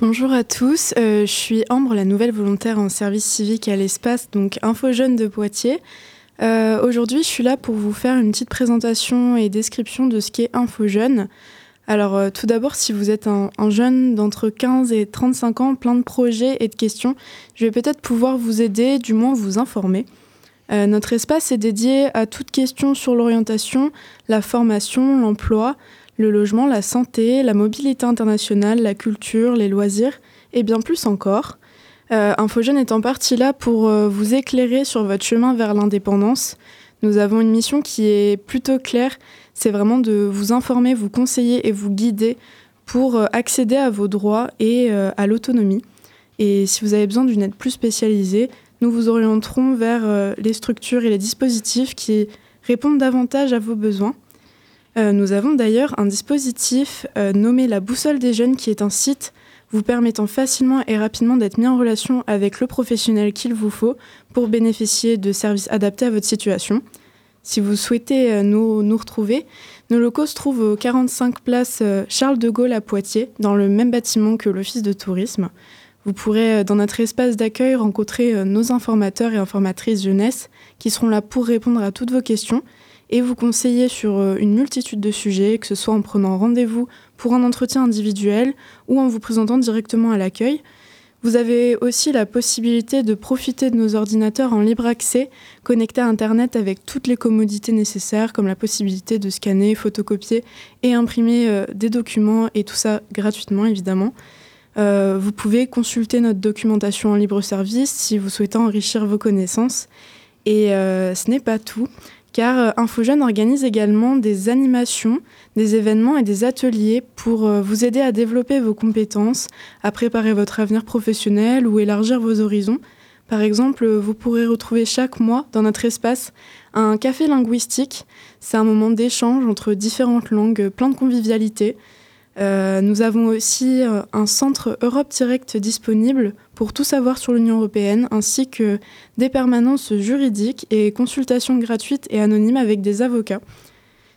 Bonjour à tous, euh, je suis Ambre, la nouvelle volontaire en service civique à l'espace, donc Info de Poitiers. Euh, aujourd'hui, je suis là pour vous faire une petite présentation et description de ce qu'est Info Jeune. Alors, euh, tout d'abord, si vous êtes un, un jeune d'entre 15 et 35 ans, plein de projets et de questions, je vais peut-être pouvoir vous aider, du moins vous informer. Notre espace est dédié à toute question sur l'orientation, la formation, l'emploi, le logement, la santé, la mobilité internationale, la culture, les loisirs et bien plus encore. Euh, est en partie là pour euh, vous éclairer sur votre chemin vers l'indépendance. Nous avons une mission qui est plutôt claire, c'est vraiment de vous informer, vous conseiller et vous guider pour euh, accéder à vos droits et euh, à l'autonomie. Et si vous avez besoin d'une aide plus spécialisée, nous vous orienterons vers les structures et les dispositifs qui répondent davantage à vos besoins. Euh, nous avons d'ailleurs un dispositif euh, nommé la Boussole des jeunes qui est un site vous permettant facilement et rapidement d'être mis en relation avec le professionnel qu'il vous faut pour bénéficier de services adaptés à votre situation. Si vous souhaitez euh, nous, nous retrouver, nos locaux se trouvent aux 45 places euh, Charles de Gaulle à Poitiers, dans le même bâtiment que l'Office de tourisme. Vous pourrez, dans notre espace d'accueil, rencontrer nos informateurs et informatrices jeunesse qui seront là pour répondre à toutes vos questions et vous conseiller sur euh, une multitude de sujets, que ce soit en prenant rendez-vous pour un entretien individuel ou en vous présentant directement à l'accueil. Vous avez aussi la possibilité de profiter de nos ordinateurs en libre accès, connectés à Internet avec toutes les commodités nécessaires, comme la possibilité de scanner, photocopier et imprimer euh, des documents, et tout ça gratuitement évidemment. Euh, vous pouvez consulter notre documentation en libre service si vous souhaitez enrichir vos connaissances. Et ce n'est pas tout, car euh, InfoJeune organise également des animations, des événements et des ateliers pour euh, vous aider à développer vos compétences, à préparer votre avenir professionnel ou élargir vos horizons. Par exemple, vous pourrez retrouver chaque mois dans notre espace un café linguistique. C'est un moment d'échange entre différentes langues, plein de convivialité. Euh, nous avons aussi euh, un centre Europe Direct disponible pour tout savoir sur l'Union européenne, ainsi que des permanences juridiques et consultations gratuites et anonymes avec des avocats.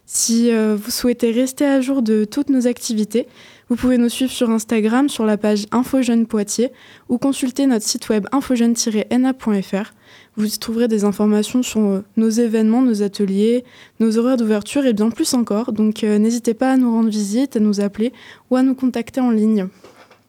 Si euh, vous souhaitez rester à jour de toutes nos activités, vous pouvez nous suivre sur Instagram sur la page Infojeune Poitiers ou consulter notre site web infojeune-na.fr. Vous y trouverez des informations sur euh, nos événements, nos ateliers, nos horaires d'ouverture et bien plus encore. Donc euh, n'hésitez pas à nous rendre visite, à nous appeler ou à nous contacter en ligne.